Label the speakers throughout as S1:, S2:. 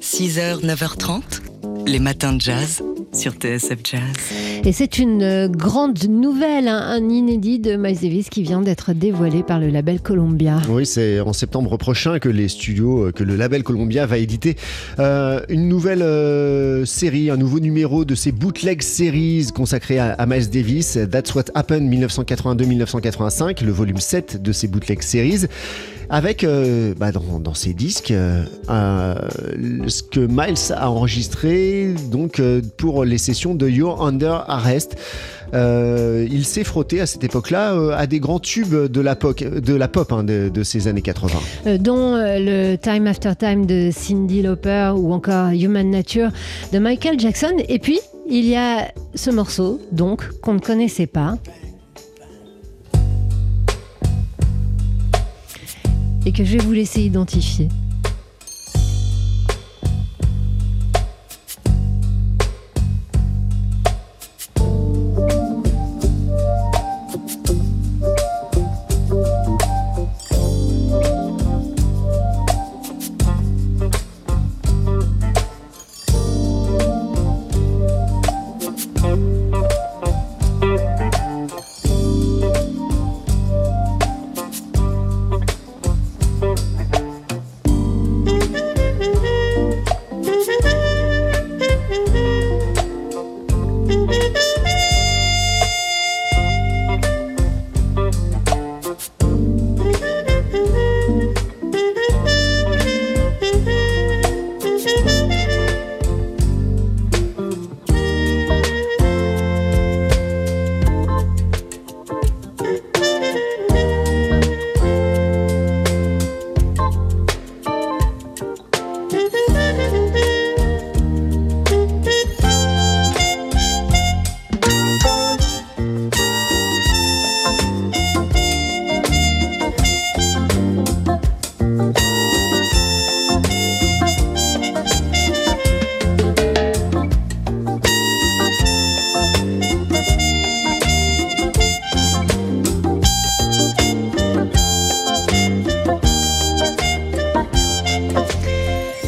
S1: 6h, 9h30, les matins de jazz sur TSF Jazz.
S2: Et c'est une grande nouvelle, hein, un inédit de Miles Davis qui vient d'être dévoilé par le label Columbia.
S3: Oui, c'est en septembre prochain que les studios, euh, que le label Columbia va éditer euh, une nouvelle euh, série, un nouveau numéro de ces bootleg series consacrées à, à Miles Davis. That's What Happened 1982-1985, le volume 7 de ces bootleg series. Avec euh, bah, dans, dans ces disques euh, ce que Miles a enregistré donc euh, pour les sessions de You're Under Arrest. Il s'est frotté à cette époque-là à des grands tubes de la pop, hein, de, ces années 80.
S2: Euh, dont le Time After Time de Cindy Lauper ou encore Human Nature de Michael Jackson. Et puis, il y a ce morceau, donc, qu'on ne connaissait pas. Et que je vais vous laisser identifier.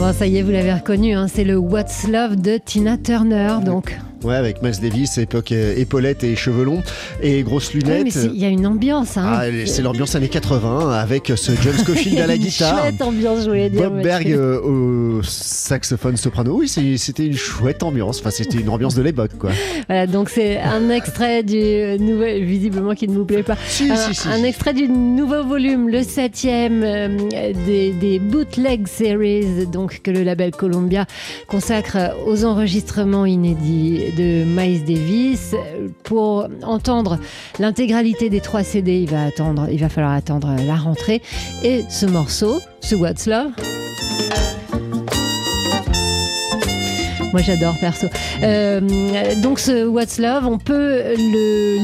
S2: Bon, ça y est, vous l'avez reconnu, hein, c'est le What's Love de Tina Turner. Donc,
S3: Ouais, avec Miles Davis, époque euh, épaulettes et cheveux longs et grosses
S2: Ouais,
S3: lunettes.
S2: mais il y a une ambiance. Hein.
S3: Ah, c'est l'ambiance années 80 avec ce John Scofield à la
S2: Une
S3: guitare.
S2: Chouette ambiance, je voulais dire.
S3: Bob Berg euh, au saxophone soprano. Oui, c'était une chouette ambiance. Enfin, c'était une ambiance de l'époque, quoi.
S2: Voilà, donc c'est un extrait du nouvel, visiblement qui ne vous plaît pas.
S3: Si,
S2: un,
S3: si, si.
S2: un extrait du nouveau volume, le septième euh, des, des bootleg series, donc que le label Columbia consacre aux enregistrements inédits de Miles Davis. Pour entendre l'intégralité des trois CD, il va falloir attendre la rentrée. Et ce morceau, ce What's Love? Moi j'adore perso. Euh, donc ce What's Love, on peut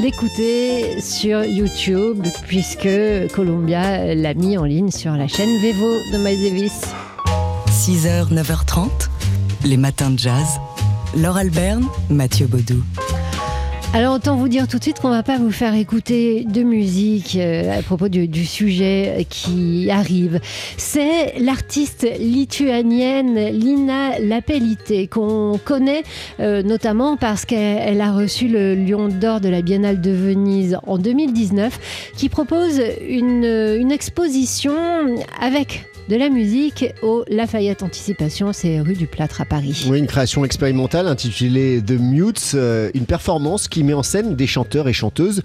S2: l'écouter sur YouTube puisque Columbia l'a mis en ligne sur la chaîne Vevo de Miles Davis.
S1: 6h, 9h30, les matins de jazz. Laure Alberne, Mathieu Baudou.
S2: Alors autant vous dire tout de suite qu'on va pas vous faire écouter de musique euh, à propos du, sujet qui arrive. C'est l'artiste lituanienne Lina Lapellité qu'on connaît euh, notamment parce qu'elle elle a reçu le Lion d'Or de la Biennale de Venise en 2019 qui propose une exposition avec de la musique au Lafayette Anticipation, c'est rue du Plâtre à Paris.
S3: Oui, une création expérimentale intitulée The Mutes, euh, une performance qui met en scène des chanteurs et chanteuses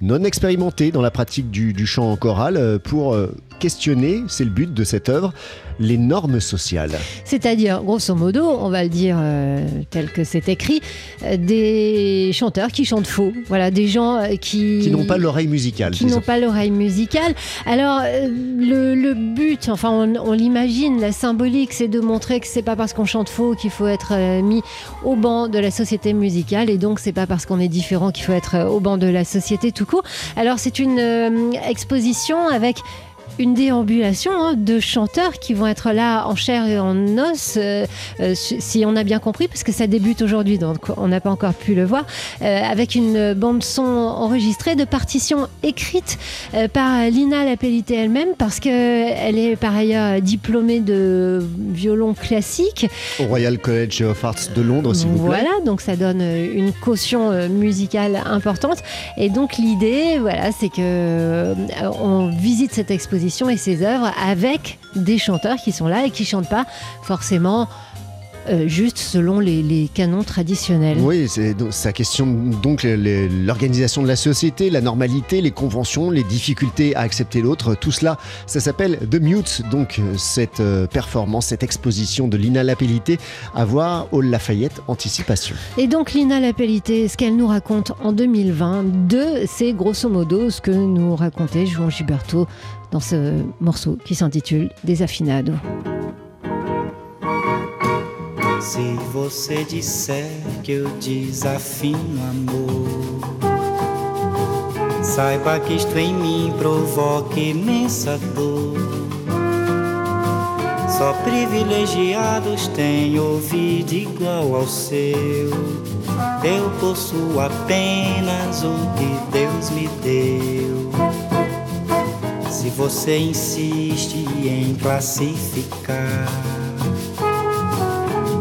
S3: non expérimentés dans la pratique du, du chant en chorale euh, pour euh, questionner, c'est le but de cette œuvre, les normes sociales.
S2: C'est-à-dire, grosso modo, on va le dire euh, tel que c'est écrit, euh, des chanteurs qui chantent faux. Voilà, des gens euh, qui...
S3: Qui n'ont pas l'oreille musicale.
S2: qui n'ont pas l'oreille musicale. Alors, euh, le, le but, enfin, on, on l'imagine, la symbolique, c'est de montrer que c'est pas parce qu'on chante faux qu'il faut être mis au banc de la société musicale, et donc c'est pas parce qu'on est différent qu'il faut être au banc de la société tout court. Alors, c'est une exposition avec une déambulation hein, de chanteurs qui vont être là en chair et en os, euh, euh, si on a bien compris, parce que ça débute aujourd'hui, donc on n'a pas encore pu le voir, euh, avec une bande son enregistrée de partitions écrites par Lina Lapellité elle-même, parce qu'elle est par ailleurs diplômée de violon classique.
S3: Au Royal College of Arts de Londres, s'il vous
S2: plaît. Voilà, donc ça donne une caution musicale importante. Et donc l'idée, voilà, c'est que on visite cette exposition et ses œuvres avec des chanteurs qui sont là et qui chantent pas forcément euh, juste selon les, canons traditionnels.
S3: Oui, c'est sa question donc l'organisation de la société, la normalité, les conventions, les difficultés à accepter l'autre, tout cela, ça s'appelle The Mute, donc cette euh, performance, cette exposition de Lina Lapellité à voir au Lafayette Anticipation.
S2: Et donc Lina Lapellité, ce qu'elle nous raconte en 2022, c'est grosso modo ce que nous racontait Juan Gilberto dans ce morceau qui s'intitule Desafinado.
S4: Se você disser que eu desafino amor, saiba que isto em mim provoca imensa dor. Só privilegiados têm ouvido igual ao seu. Eu possuo apenas o que Deus me deu. Se você insiste em classificar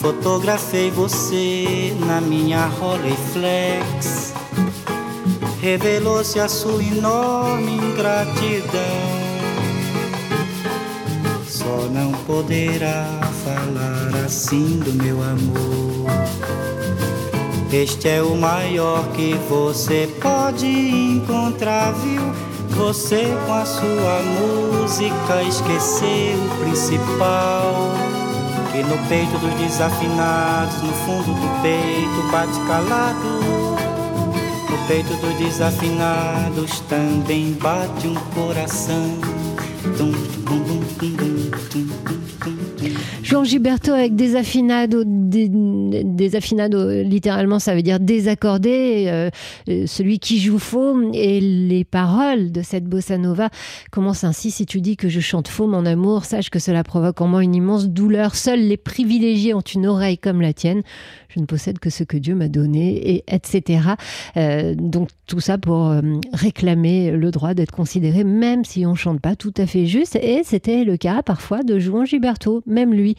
S4: Fotografei você na minha Rolleiflex. Revelou-se a sua enorme ingratidão. Só não poderá falar assim do meu amor. Este é o maior que você pode encontrar, viu? Você com a sua música esqueceu o principal que no peito dos desafinados, no fundo do peito bate calado. No peito dos desafinados também bate um coração.
S2: Jean Gilberto avec des affinado, des, littéralement ça veut dire désaccordé, euh, euh, celui qui joue faux, et les paroles de cette bossa nova commencent ainsi. Si tu dis que je chante faux mon amour, sache que cela provoque en moi une immense douleur, seuls les privilégiés ont une oreille comme la tienne, je ne possède que ce que Dieu m'a donné, et etc. Euh, donc tout ça pour réclamer le droit d'être considéré, même si on chante pas tout à fait et c'était le cas parfois de Jean Gilberto, même lui.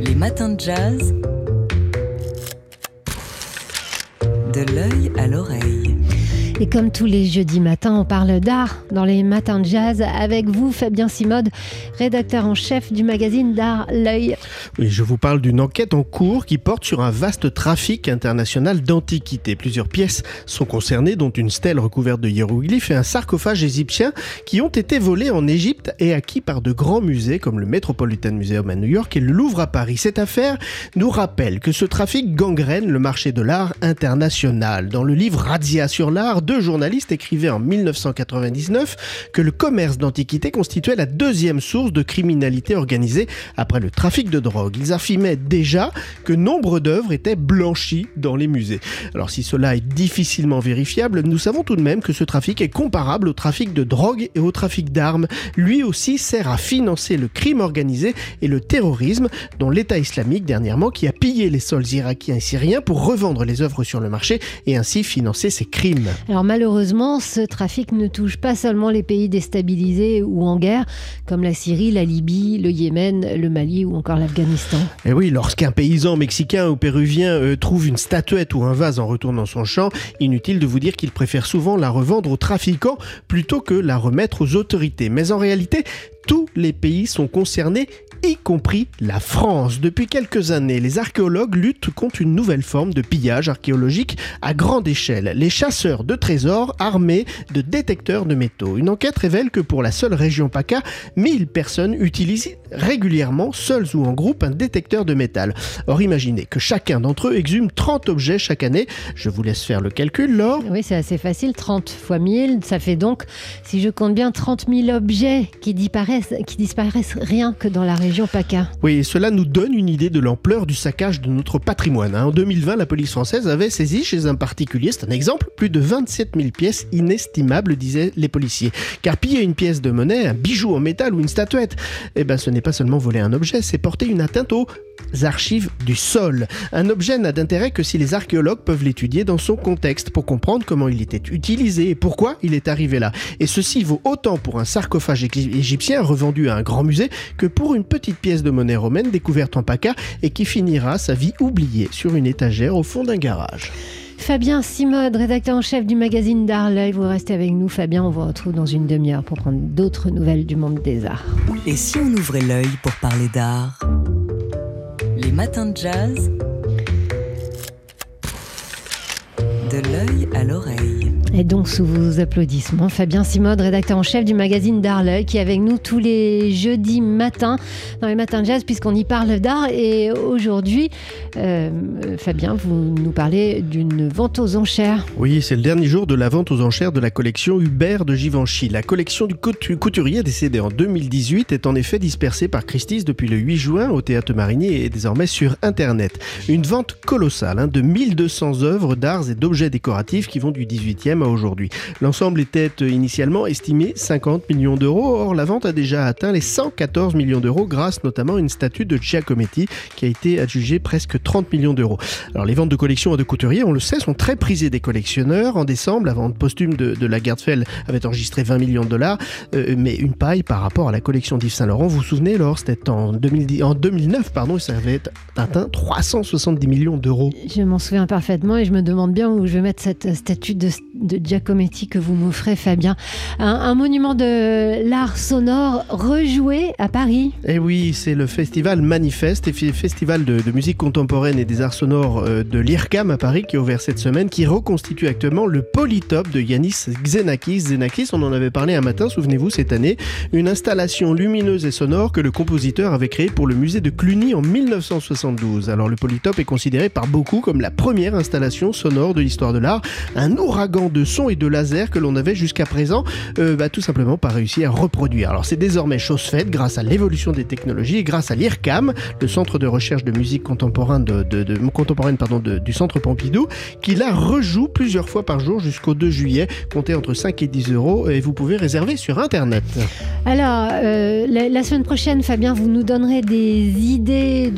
S1: Les matins de jazz. De l'œil à l'oreille.
S2: Et comme tous les jeudis matins, on parle d'art dans les matins de jazz avec vous, Fabien Simode, rédacteur en chef du magazine d'art L'œil.
S5: Oui, je vous parle d'une enquête en cours qui porte sur un vaste trafic international d'antiquités. Plusieurs pièces sont concernées, dont une stèle recouverte de hiéroglyphes et un sarcophage égyptien qui ont été volés en Égypte et acquis par de grands musées comme le Metropolitan Museum à New York et le Louvre à Paris. Cette affaire nous rappelle que ce trafic gangrène le marché de l'art international. Dans le livre Razzia sur l'art, deux journalistes écrivaient en 1999 que le commerce d'antiquités constituait la deuxième source de criminalité organisée après le trafic de drogue. Ils affirmaient déjà que nombre d'œuvres étaient blanchies dans les musées. Alors si cela est difficilement vérifiable, nous savons tout de même que ce trafic est comparable au trafic de drogue et au trafic d'armes. Lui aussi sert à financer le crime organisé et le terrorisme, dont l'État islamique dernièrement qui a pillé les sols irakiens et syriens pour revendre les œuvres sur le marché et ainsi financer ses crimes.
S2: Alors malheureusement, ce trafic ne touche pas seulement les pays déstabilisés ou en guerre, comme la Syrie, la Libye, le Yémen, le Mali ou encore l'Afghanistan.
S5: Et eh oui, lorsqu'un paysan mexicain ou péruvien euh, trouve une statuette ou un vase en retournant son champ, inutile de vous dire qu'il préfère souvent la revendre aux trafiquants plutôt que la remettre aux autorités. Mais en réalité, tous les pays sont concernés y compris la France. Depuis quelques années, les archéologues luttent contre une nouvelle forme de pillage archéologique à grande échelle. Les chasseurs de trésors armés de détecteurs de métaux. Une enquête révèle que pour la seule région PACA, 1000 personnes utilisent régulièrement, seules ou en groupe, un détecteur de métal. Or, imaginez que chacun d'entre eux exhume 30 objets chaque année. Je vous laisse faire le calcul, Laure.
S2: Oui, c'est assez facile. 30 fois 1000, ça fait donc, si je compte bien, 30 000 objets qui disparaissent, qui disparaissent rien que dans la région PACA.
S5: Oui, cela nous donne une idée de l'ampleur du saccage de notre patrimoine. Hein. En 2020, la police française avait saisi chez un particulier, c'est un exemple, plus de 27 000 pièces inestimables, disaient les policiers. Car piller une pièce de monnaie, un bijou en métal ou une statuette, eh ben, ce n'est pas seulement voler un objet, c'est porter une atteinte aux archives du sol. Un objet n'a d'intérêt que si les archéologues peuvent l'étudier dans son contexte pour comprendre comment il était utilisé et pourquoi il est arrivé là. Et ceci vaut autant pour un sarcophage égyptien revendu à un grand musée que pour une petite pièce de monnaie romaine découverte en PACA et qui finira sa vie oubliée sur une étagère au fond d'un garage.
S2: Fabien Simode, rédacteur en chef du magazine d'art L'œil, vous restez avec nous. Fabien, on vous retrouve dans une demi-heure pour prendre d'autres nouvelles du monde des arts.
S1: Et si on ouvrait l'œil pour parler d'art? Les matins de jazz? De l'œil à l'oreille.
S2: Et donc, sous vos applaudissements, Fabien Simode, rédacteur en chef du magazine d'Art L'œil, qui est avec nous tous les jeudis matins dans les matins de jazz, puisqu'on y parle d'art. Et aujourd'hui, euh, Fabien, vous nous parlez d'une vente aux enchères.
S5: Oui, c'est le dernier jour de la vente aux enchères de la collection Hubert de Givenchy. La collection du couturier décédé en 2018 est en effet dispersée par Christie's depuis le 8 juin au Théâtre Marigny et désormais sur Internet. Une vente colossale hein, de 1200 œuvres d'art et d'objets décoratifs qui vont du 18e aujourd'hui. L'ensemble était initialement estimé 50 millions d'euros, or la vente a déjà atteint les 114 millions d'euros grâce notamment à une statue de Giacometti qui a été adjugée presque 30 millions d'euros. Alors les ventes de collections de couturiers, on le sait, sont très prisées des collectionneurs. En décembre, la vente posthume de, de la Gerdfeld avait enregistré 20 millions de dollars, euh, mais une paille par rapport à la collection d'Yves Saint-Laurent. Vous vous souvenez, lors c'était en, 2010, en 2009, pardon, ça avait atteint 370 millions d'euros.
S2: Je m'en souviens parfaitement et je me demande bien où je vais mettre cette statue de Giacometti que vous m'offrez, Fabien. Un, monument de l'art sonore rejoué à Paris.
S5: Eh oui, c'est le festival Manifeste, festival de, musique contemporaine et des arts sonores euh, de l'IRCAM à Paris qui est ouvert cette semaine, qui reconstitue actuellement le Polytope de Yanis Xenakis. Xenakis, on en avait parlé un matin, souvenez-vous, cette année, une installation lumineuse et sonore que le compositeur avait créée pour le musée de Cluny en 1972. Alors le Polytope est considéré par beaucoup comme la première installation sonore de l'histoire de l'art, un ouragan de son et de laser que l'on avait jusqu'à présent euh, bah, tout simplement pas réussi à reproduire. Alors c'est désormais chose faite grâce à l'évolution des technologies et grâce à l'IRCAM, le centre de recherche de musique contemporaine, de, contemporaine du centre Pompidou, qui la rejoue plusieurs fois par jour jusqu'au 2 juillet. Comptez entre 5 et 10 euros et vous pouvez réserver sur Internet.
S2: Alors, euh, la, semaine prochaine, Fabien, vous nous donnerez des idées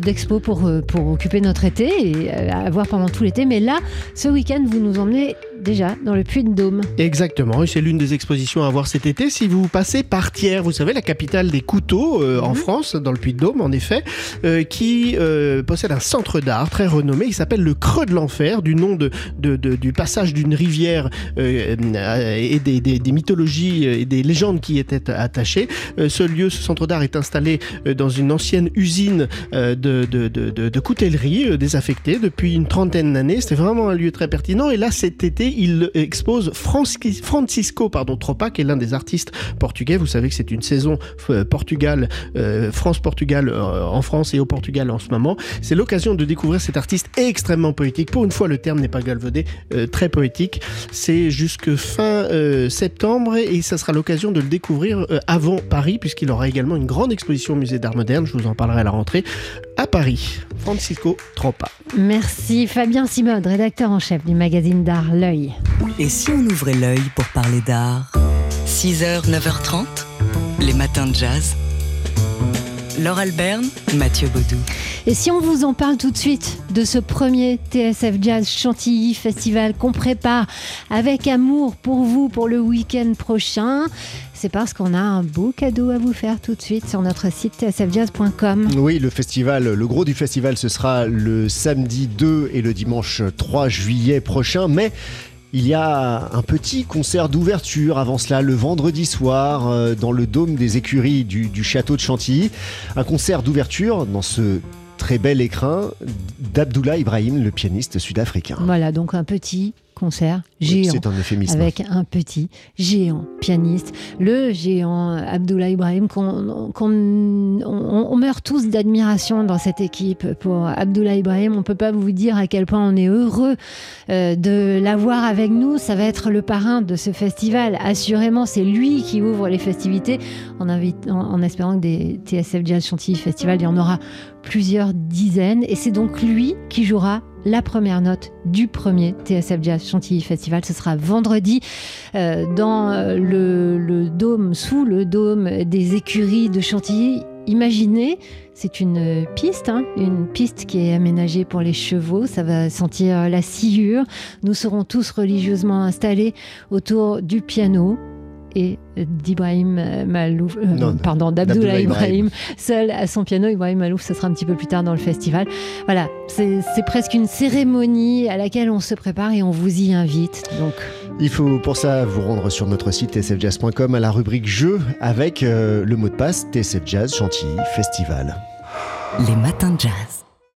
S2: d'expo pour, euh, pour occuper notre été et à pendant tout l'été. Mais là, ce week-end, vous nous emmenez déjà dans le Puy-de-Dôme.
S5: Exactement, et c'est l'une des expositions à voir cet été si vous passez par Thiers, vous savez, la capitale des couteaux euh, en mhm. France, dans le Puy-de-Dôme en effet, euh, qui euh, possède un centre d'art très renommé, il s'appelle le Creux de l'Enfer, du nom de, du passage d'une rivière et des, mythologies et des légendes qui y étaient attachées. ce lieu, ce centre d'art est installé dans une ancienne usine de, de, coutellerie désaffectée depuis une trentaine d'années. C'était vraiment un lieu très pertinent, et là cet été, il expose Francisco pardon, Tropa, qui est l'un des artistes portugais. Vous savez que c'est une saison euh, Portugal, euh, France-Portugal euh, en France et au Portugal en ce moment. C'est l'occasion de découvrir cet artiste extrêmement poétique. Pour une fois, le terme n'est pas galvaudé, très poétique. C'est jusque fin septembre et ça sera l'occasion de le découvrir avant Paris, puisqu'il aura également une grande exposition au musée d'art moderne. Je vous en parlerai à la rentrée à Paris. Francisco Tropa.
S2: Merci Fabien Simode, rédacteur en chef du magazine d'art L'œil.
S1: Et si on ouvrait l'œil pour parler d'art? 6h, 9h30, les matins de jazz. Laure Alberne, Mathieu Baudou.
S2: Et si on vous en parle tout de suite de ce premier TSF Jazz Chantilly Festival qu'on prépare avec amour pour vous pour le week-end prochain, c'est parce qu'on a un beau cadeau à vous faire tout de suite sur notre site tsfjazz.com.
S3: Oui, le festival, le gros du festival, ce sera le samedi 2 et le dimanche 3 juillet prochain, mais Il y a un petit concert d'ouverture avant cela, le vendredi soir, euh, dans le dôme des écuries du, château de Chantilly. Un concert d'ouverture dans ce très bel écrin d'Abdullah Ibrahim, le pianiste sud-africain.
S2: Voilà, donc un petit concert géant.
S3: Un euphémisme.
S2: Avec un petit géant pianiste, le géant Abdullah Ibrahim, qu'on on, on meurt tous d'admiration dans cette équipe pour Abdullah Ibrahim. On ne peut pas vous dire à quel point on est heureux euh, de l'avoir avec nous. Ça va être le parrain de ce festival. Assurément, c'est lui qui ouvre les festivités en, invite- en, en espérant que des TSF Jazz Chantilly Festival, il y en aura plusieurs dizaines. Et c'est donc lui qui jouera la première note du premier TSF Jazz Chantilly Festival. Ce sera vendredi euh, dans euh, le, dôme, sous le dôme des écuries de Chantilly. Imaginez, c'est une piste, hein, une piste qui est aménagée pour les chevaux. Ça va sentir la sciure. Nous serons tous religieusement installés autour du piano et d'Ibrahim Malouf, euh,
S3: Non,
S2: pardon,
S3: d'Abdullah
S2: Ibrahim,
S3: Ibrahim.
S2: seul à son piano. Ibrahim Malouf, ce sera un petit peu plus tard dans le festival. Voilà, c'est c'est presque une cérémonie à laquelle on se prépare et on vous y invite. Donc,
S3: Il faut pour ça vous rendre sur notre site tsfjazz.com à la rubrique jeux avec euh, le mot de passe TSF Jazz Chantilly Festival.
S1: Les matins de jazz.